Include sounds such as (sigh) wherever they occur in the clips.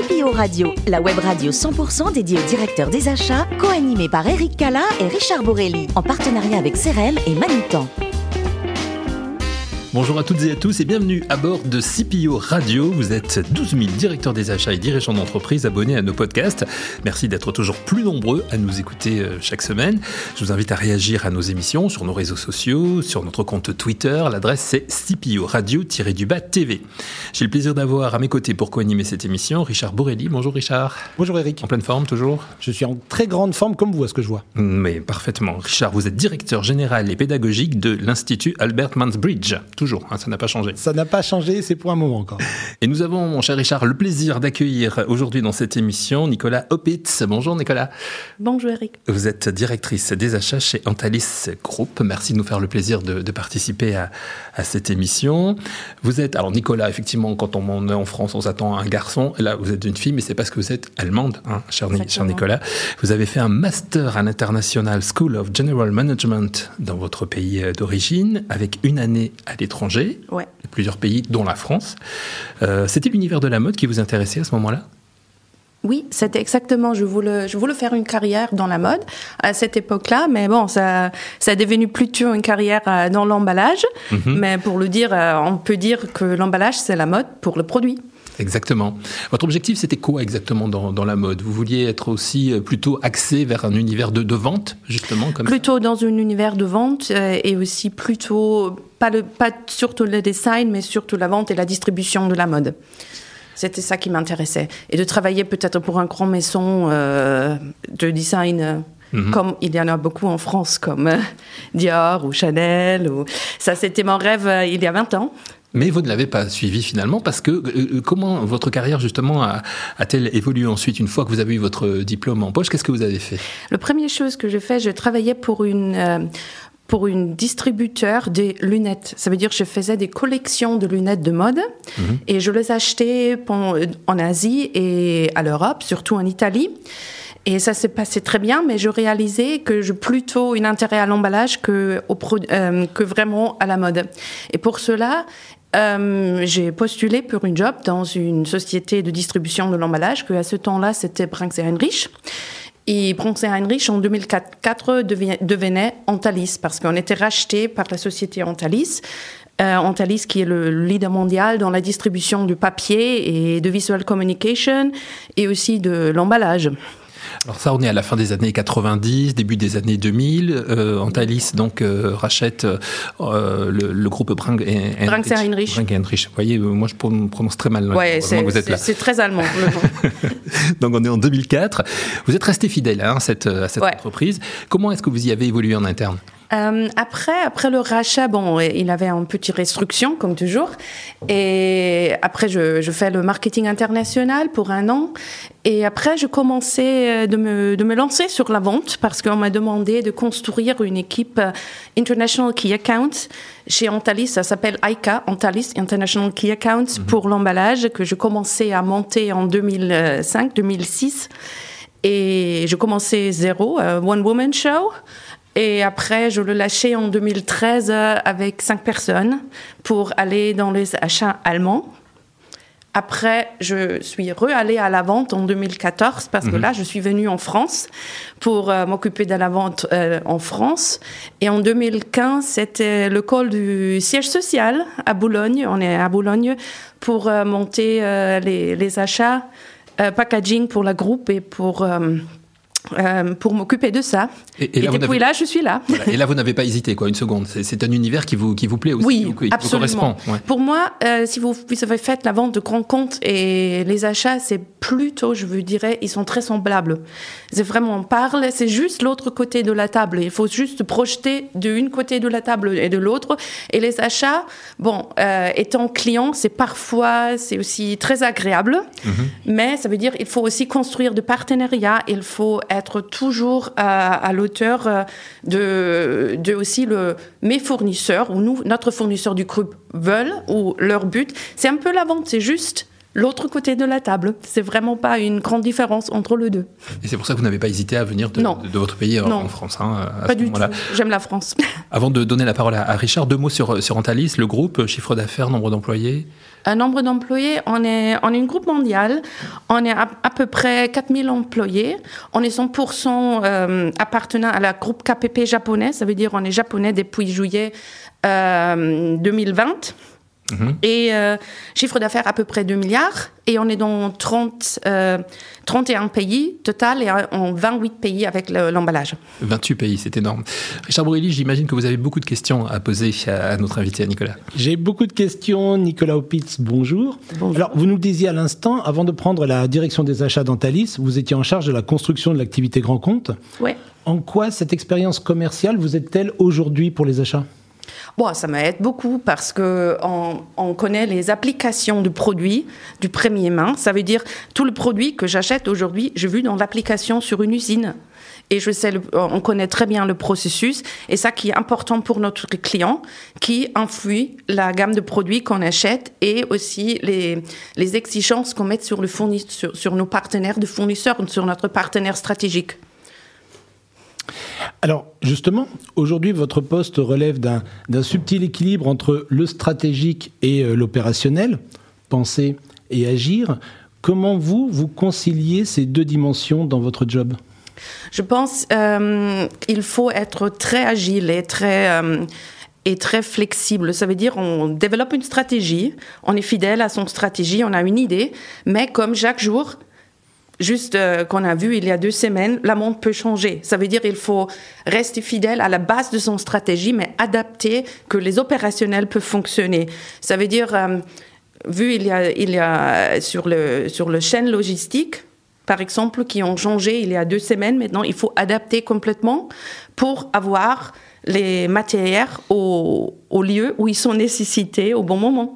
CPO Radio, la web radio 100% dédiée aux directeurs des achats, co-animée par Eric Cala et Richard Borelli, en partenariat avec CRM et Manitan. Bonjour à toutes et à tous et bienvenue à bord de CPO Radio. Vous êtes 12 000 directeurs des achats et dirigeants d'entreprise abonnés à nos podcasts. Merci d'être toujours plus nombreux à nous écouter euh, chaque semaine. Je vous invite à réagir à nos émissions sur nos réseaux sociaux, sur notre compte Twitter. L'adresse c'est CPO Radio-du-bas TV. J'ai le plaisir d'avoir à mes côtés pour co-animer cette émission Richard Borelli. Bonjour Richard. Bonjour Eric. En pleine forme toujours? Je suis en très grande forme comme vous à ce que je vois. Mais parfaitement. Richard, vous êtes directeur général et pédagogique de l'Institut Albert Mansbridge toujours, hein, ça n'a pas changé. Ça n'a pas changé, c'est pour un moment encore. Et nous avons, mon cher Richard, le plaisir d'accueillir aujourd'hui dans cette émission Nicolas Opitz. Bonjour Nicolas. Bonjour Eric. Vous êtes directrice des achats chez Antalis Group. Merci de nous faire le plaisir de, de participer à, à, cette émission. Vous êtes, alors Nicolas, effectivement, quand on est en France, on s'attend à un garçon. Et là, vous êtes une fille, mais c'est parce que vous êtes allemande, hein, cher, cher Nicolas. Vous avez fait un master à l'International School of General Management dans votre pays d'origine, avec une année à l'étranger, ouais. plusieurs pays, dont la France. Euh, C'était l'univers de la mode qui vous intéressait à ce moment-là? Oui, c'était exactement. Je voulais, je voulais faire une carrière dans la mode à cette époque-là, mais bon, ça, ça est devenu plutôt une carrière dans l'emballage. Mm -hmm. Mais pour le dire, on peut dire que l'emballage, c'est la mode pour le produit. Exactement. Votre objectif, c'était quoi exactement dans, dans, la mode? Vous vouliez être aussi plutôt axé vers un univers de, de vente, justement comme Plutôt ça. dans un univers de vente euh, et aussi plutôt, pas, le, pas surtout le design, mais surtout la vente et la distribution de la mode. C'était ça qui m'intéressait. Et de travailler peut-être pour un grand maison euh, de design. Euh, -hmm. comme il y en a beaucoup en France, comme euh, Dior ou Chanel. Ou... Ça, c'était mon rêve euh, il y a 20 ans. Mais vous ne l'avez pas suivi finalement parce que euh, comment votre carrière justement a-t-elle a évolué ensuite une fois que vous avez eu votre diplôme en poche? Qu'est-ce que vous avez fait? La première chose que j'ai fait, je travaillais pour une euh, pour une distributeur des lunettes. Ça veut dire que je faisais des collections de lunettes de mode -hmm. et je les achetais en Asie et à l'Europe, surtout en Italie. Et ça s'est passé très bien, mais je réalisais que j'ai plutôt un intérêt à l'emballage que, au euh, que vraiment à la mode. Et pour cela, euh, j'ai postulé pour une job dans une société de distribution de l'emballage, que à ce temps-là, c'était Brinks et Heinrich. Et Bronx et Heinrich, en 2004, devenait Antalis, parce qu'on était racheté par la société Antalis. Euh, Antalis, qui est le leader mondial dans la distribution du papier et de visual communication, et aussi de l'emballage. Alors ça, on est à la fin des années 90, début des années 2000. Euh, Antalis donc euh, rachète euh, le, le, groupe Brink et Heinrich. Heinrich. Brink et Heinrich. Vous voyez, moi je prononce très mal. Ouais, c'est très allemand. (laughs) donc on est en 2004. Vous êtes resté fidèle hein, à cette, à cette ouais. entreprise. Comment est-ce que vous y avez évolué en interne? Euh, après, après le rachat, bon, il avait une petite restriction, comme toujours. Et après, je, je, fais le marketing international pour un an. Et après, je commençais de me, de me lancer sur la vente parce qu'on m'a demandé de construire une équipe International Key Account chez Antalis. Ça s'appelle ICA, Antalis International Key Account, mm -hmm. pour l'emballage que je commençais à monter en 2005, 2006. Et je commençais zéro, uh, One Woman Show. Et après, je le lâchais en 2013 avec cinq personnes pour aller dans les achats allemands. Après, je suis re-allée à la vente en 2014 parce que mmh. là, je suis venue en France pour euh, m'occuper de la vente euh, en France. Et en 2015, c'était le call du siège social à Boulogne. On est à Boulogne pour euh, monter les, les, achats, packaging pour la groupe et pour euh, pour m'occuper de ça. Et, et, là, et depuis là, je suis là. Voilà. Et là, vous n'avez pas hésité, quoi, une seconde. C'est un univers qui vous, qui vous plaît aussi. Oui, qui absolument. Vous correspond. Ouais. Pour moi, euh, si vous, vous avez fait la vente de grands comptes et les achats, c'est plutôt, je vous dirais, ils sont très semblables. C'est vraiment, on parle, c'est juste l'autre côté de la table. Il faut juste projeter d'une côté de la table et de l'autre. Et les achats, bon, euh, étant client, c'est parfois, c'est aussi très agréable. Mm -hmm. Mais ça veut dire, il faut aussi construire de partenariats. Il faut être toujours à, à l'auteur de, de aussi le, mes fournisseurs ou nous, notre fournisseur du groupe veulent ou leur but. C'est un peu la vente, c'est juste l'autre côté de la table. C'est vraiment pas une grande différence entre les deux. Et c'est pour ça que vous n'avez pas hésité à venir de, Non. de- de votre pays en- Non. en France. hein, à Pas ce du tout. J'aime la France. Avant de donner la parole à, à Richard, deux mots sur, sur Antalis, le groupe, chiffre d'affaires, nombre d'employés. Un nombre d'employés, on est, on est une groupe mondiale. On est à, peu près 4000 employés. On est 100% euh, appartenant à la groupe KPP japonais. Ça veut dire on est japonais depuis juillet euh, 2020. Mhm. Et euh, chiffre d'affaires à peu près 2 milliards. Et on est dans 30, euh, 31 pays total et en 28 pays avec le- l'emballage. 28 pays, c'est énorme. Richard Bourrelli, j'imagine que vous avez beaucoup de questions à poser à, à notre invité, à Nicolas. J'ai beaucoup de questions. Nicolas Opitz, bonjour. Bonjour. Alors, vous nous le disiez à l'instant, avant de prendre la direction des achats d'Antalis, vous étiez en charge de la construction de l'activité grand compte. Ouais. En quoi cette expérience commerciale vous aide-t-elle aujourd'hui pour les achats? Bon, ça m'aide beaucoup parce que on, on connaît les applications du produit du premier main. Ça veut dire tout le produit que j'achète aujourd'hui, j'ai vu dans l'application sur une usine. Et je sais, on connaît très bien le processus. Et ça qui est important pour notre client, qui influe la gamme de produits qu'on achète et aussi les, exigences qu'on met sur, sur nos partenaires de fournisseurs, sur notre partenaire stratégique. Alors, justement, aujourd'hui, votre poste relève d'un subtil équilibre entre le stratégique et euh, l'opérationnel, penser et agir. Comment vous, vous conciliez ces deux dimensions dans votre job? Je pense euh, qu'il faut être très agile et très euh, et très flexible. Ça veut dire on développe une stratégie, on est fidèle à son stratégie, on a une idée, mais comme chaque jour, juste euh, qu'on a vu il y a deux semaines, la monde peut changer. Ça veut dire il faut rester fidèle à la base de son stratégie, mais adapter que les opérationnels peuvent fonctionner. Ça veut dire euh, vu il y a il y a sur le sur le chaîne logistique par exemple, qui ont changé il y a deux semaines. Maintenant, il faut adapter complètement pour avoir les matières au, au lieu où ils sont nécessités au bon moment.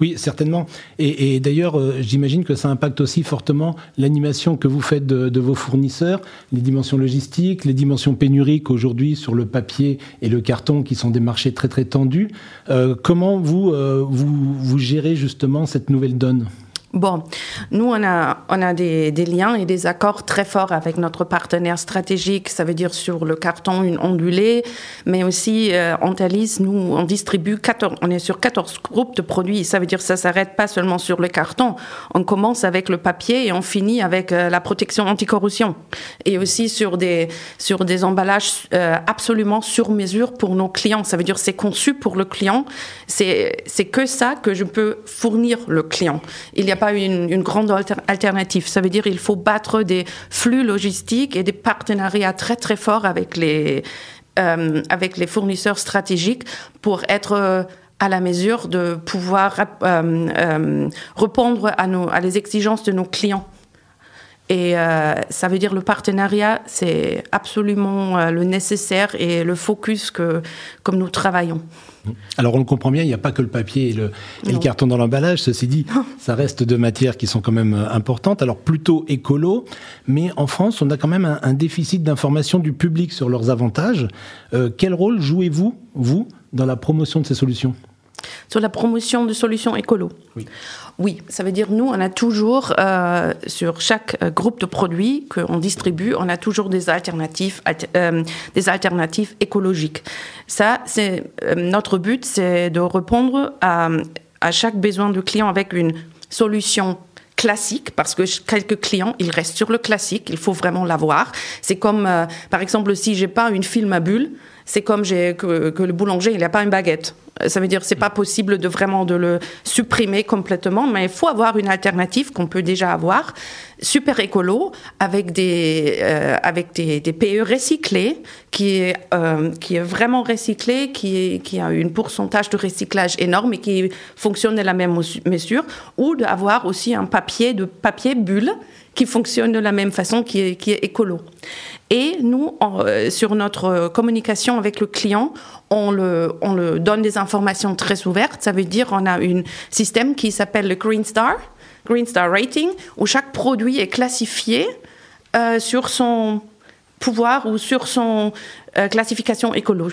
Oui, certainement. Et, d'ailleurs, euh, j'imagine que ça impacte aussi fortement l'animation que vous faites de, de vos fournisseurs, les dimensions logistiques, les dimensions pénuriques aujourd'hui sur le papier et le carton, qui sont des marchés très très tendus. Euh, comment vous, euh, vous vous gérez justement cette nouvelle donne? Bon, nous, on a, on a des, des liens et des accords très forts avec notre partenaire stratégique. Ça veut dire sur le carton, une ondulée, mais aussi euh, Antalis, nous, on distribue 14, on est sur 14 groupes de produits. Ça veut dire que ça s'arrête pas seulement sur le carton. On commence avec le papier et on finit avec euh, la protection anticorrosion. Et aussi sur des, sur des emballages euh, absolument sur mesure pour nos clients. Ça veut dire c'est conçu pour le client. C'est, que ça que je peux fournir le client. Il n'y a pas une, grande alter- alternative. Ça veut dire qu'il faut battre des flux logistiques et des partenariats très très forts avec les, euh, avec les fournisseurs stratégiques pour être euh, à la mesure de pouvoir euh, répondre à, nos, à les exigences de nos clients. Et euh, ça veut dire le partenariat, c'est absolument euh, le nécessaire et le focus que, comme nous travaillons. Alors on le comprend bien, il n'y a pas que le papier et le, et le Non. carton dans l'emballage. Ceci dit, ça reste deux matières qui sont quand même euh, importantes. Alors plutôt écolo, mais en France, on a quand même un, un déficit d'information du public sur leurs avantages. Euh, quel rôle jouez-vous, vous, dans la promotion de ces solutions? Sur la promotion de solutions écolo. Oui. Oui, ça veut dire nous, on a toujours, euh, sur chaque euh, groupe de produits qu'on distribue, on a toujours des alternatives, alter- euh, des alternatives écologiques. Ça, c'est notre but, c'est de répondre à, à chaque besoin du client avec une solution classique parce que quelques clients ils restent sur le classique il faut vraiment l'avoir c'est comme par exemple si j'ai pas une film à bulles c'est comme que, que le boulanger il n'a pas une baguette ça veut dire c'est pas possible de vraiment de le supprimer complètement mais il faut avoir une alternative qu'on peut déjà avoir. Super écolo avec des euh, avec des, PE recyclés qui est euh, qui est vraiment recyclé qui qui a une pourcentage de recyclage énorme et qui fonctionne de la même mesure. Ou d'avoir aussi un papier de papier bulle qui fonctionne de la même façon qui est écolo et nous, euh, sur notre communication avec le client, on le, on le donne des informations très ouvertes. Ça veut dire on a un système qui s'appelle le Green Star, Green Star Rating, où chaque produit est classifié euh, sur son pouvoir ou sur son euh, classification écolo.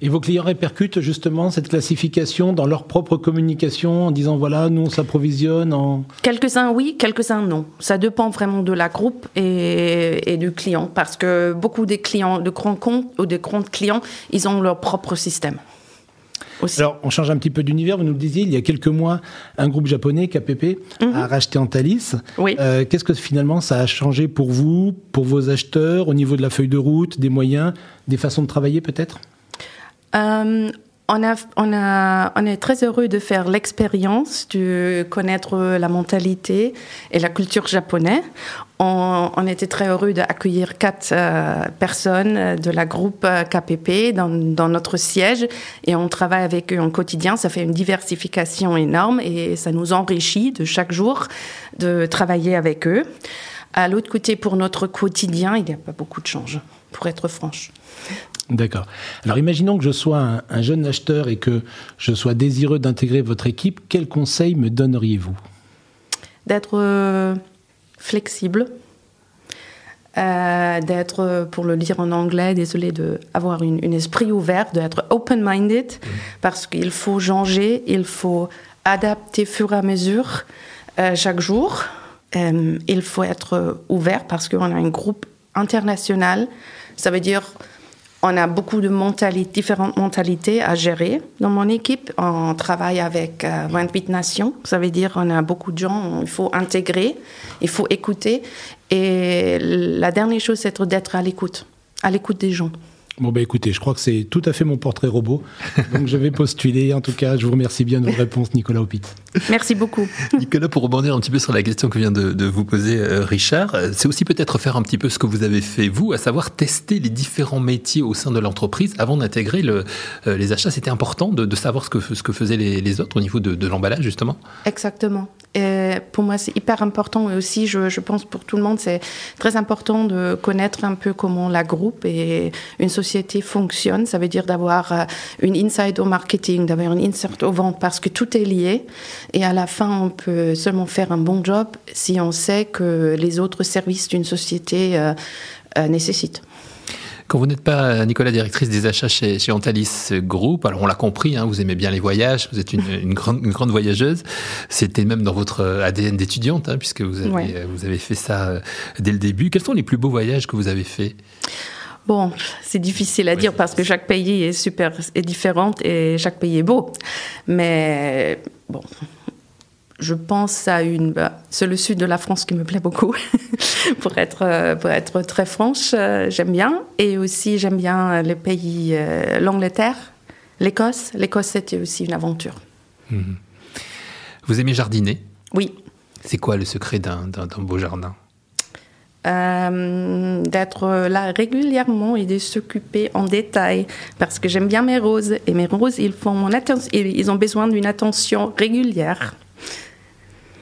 Et vos clients répercutent justement cette classification dans leur propre communication en disant voilà, nous on s'approvisionne en. Quelques-uns oui, quelques-uns non. Ça dépend vraiment de la groupe et, et du client parce que beaucoup des clients de grands comptes ou des grands clients, ils ont leur propre système. Alors, on change un petit peu d'univers. Vous nous le disiez, il y a quelques mois, un groupe japonais, KPP, a mhm. racheté Antalis. Oui. Euh, qu'est-ce que finalement ça a changé pour vous, pour vos acheteurs, au niveau de la feuille de route, des moyens, des façons de travailler peut-être? Euh, on, est très heureux de faire l'expérience, de connaître la mentalité et la culture japonaise. On, on était très heureux d'accueillir quatre euh, personnes de la groupe euh, KPP dans, dans, notre siège et on travaille avec eux en quotidien. Ça fait une diversification énorme et ça nous enrichit de chaque jour de travailler avec eux. À l'autre côté, pour notre quotidien, il n'y a pas beaucoup de change, pour être franche. D'accord. Alors imaginons que je sois un, jeune acheteur et que je sois désireux d'intégrer votre équipe. Quels conseils me donneriez-vous? D'être euh, flexible, euh, d'être, euh, pour le dire en anglais, désolé, d'avoir un esprit ouvert, d'être open-minded, parce qu'il faut changer, il faut adapter fur et à mesure chaque jour. il faut être ouvert parce qu'on a un groupe international. Ça veut dire on a beaucoup de mentalités, différentes mentalités à gérer dans mon équipe. On travaille avec 28 euh, nations. Ça veut dire qu'on a beaucoup de gens, il faut intégrer, il faut écouter. Et la dernière chose, c'est d'être à l'écoute, à l'écoute des gens. Bon, bah écoutez, je crois que c'est tout à fait mon portrait robot. Donc je vais postuler. En tout cas, je vous remercie bien de vos réponses, Nicolas Opitz. Merci beaucoup. (laughs) Nicolas, pour rebondir un petit peu sur la question que vient de, vous poser euh, Richard, c'est aussi peut-être faire un petit peu ce que vous avez fait, vous, à savoir tester les différents métiers au sein de l'entreprise avant d'intégrer le, euh, les achats. C'était important de, savoir ce que, ce que faisaient les, autres au niveau de, de l'emballage, justement? Exactement. Pour moi, c'est hyper important et aussi, je, pense pour tout le monde, c'est très important de connaître un peu comment la groupe et une société fonctionne. Ça veut dire d'avoir euh, une insight au marketing, d'avoir une insight au vente parce que tout est lié. Et à la fin, on peut seulement faire un bon job si on sait que les autres services d'une société euh, euh, nécessitent. Quand vous n'êtes pas, Nicolas, directrice des achats chez, chez Antalis Group, alors on l'a compris, hein, vous aimez bien les voyages, vous êtes une, (laughs) une, grande, une grande, voyageuse. C'était même dans votre ADN d'étudiante, hein, puisque vous avez, vous avez fait ça euh, dès le début. Quels sont les plus beaux voyages que vous avez faits Bon, c'est difficile à dire parce que chaque pays est super est différent et chaque pays est beau. Mais bon, je pense à une. Bah, c'est le sud de la France qui me plaît beaucoup, (laughs) pour, être, euh, pour être très franche. Euh, j'aime bien. Et aussi, j'aime bien les pays. Euh, L'Angleterre, l'Écosse. L'Écosse, c'était aussi une aventure. Mhm. Vous aimez jardiner? Oui. C'est quoi le secret d'un beau jardin? D'être là régulièrement et de s'occuper en détail parce que j'aime bien mes roses et mes roses ils font mon attention ils ont besoin d'une attention régulière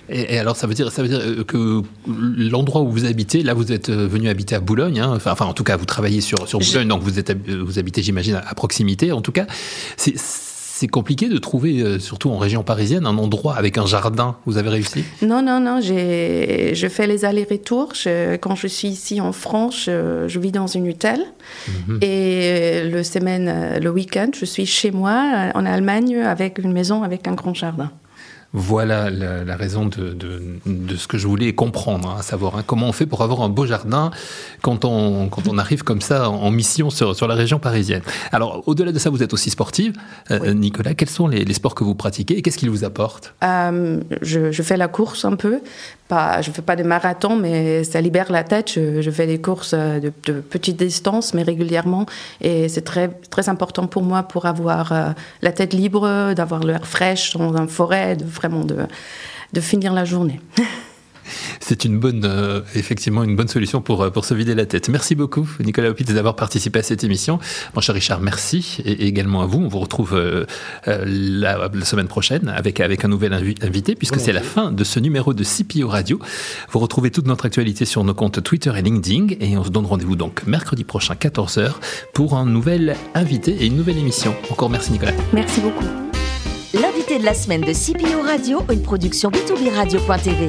et, alors, ça veut dire, ça veut dire euh, que l'endroit où vous habitez, là, vous êtes euh, venu habiter à Boulogne. Hein, enfin, en tout cas, vous travaillez sur, sur Boulogne, donc vous, êtes, euh, vous habitez, j'imagine, à, proximité. En tout cas, c'est c'est compliqué de trouver, surtout en région parisienne, un endroit avec un jardin. Vous avez réussi? Non, non, non. Je fais les allers-retours. Quand je suis ici en France, je, vis dans une hôtel. Mhm. Et le semaine, le week-end, je suis chez moi en Allemagne avec une maison avec un grand jardin. Voilà la, raison de, ce que je voulais comprendre, hein, à savoir hein, comment on fait pour avoir un beau jardin quand on, quand on arrive comme ça en, mission sur, sur la région parisienne. Alors, au-delà de ça, vous êtes aussi sportive. Euh, Nicolas, quels sont les, sports que vous pratiquez et qu'est-ce qu'ils vous apportent? Euh, je, fais la course un peu. Pas, je ne fais pas de marathon, mais ça libère la tête. Je, fais des courses de, de petites distances, mais régulièrement. Et c'est très, très important pour moi pour avoir euh, la tête libre, d'avoir l'air fraîche dans une forêt, de vraiment de, de finir la journée. (laughs) C'est une bonne, euh, effectivement, une bonne solution pour, euh, pour se vider la tête. Merci beaucoup, Nicolas Opitz, d'avoir participé à cette émission. Mon cher Richard, merci. Et également à vous. On vous retrouve euh, la, semaine prochaine avec, avec un nouvel invité, puisque c'est la fin de ce numéro de CPO Radio. Vous retrouvez toute notre actualité sur nos comptes Twitter et LinkedIn. Et on se donne rendez-vous donc mercredi prochain, 14h, pour un nouvel invité et une nouvelle émission. Encore merci, Nicolas. Merci beaucoup. De la semaine de CPO Radio, une production b2b radio.tv.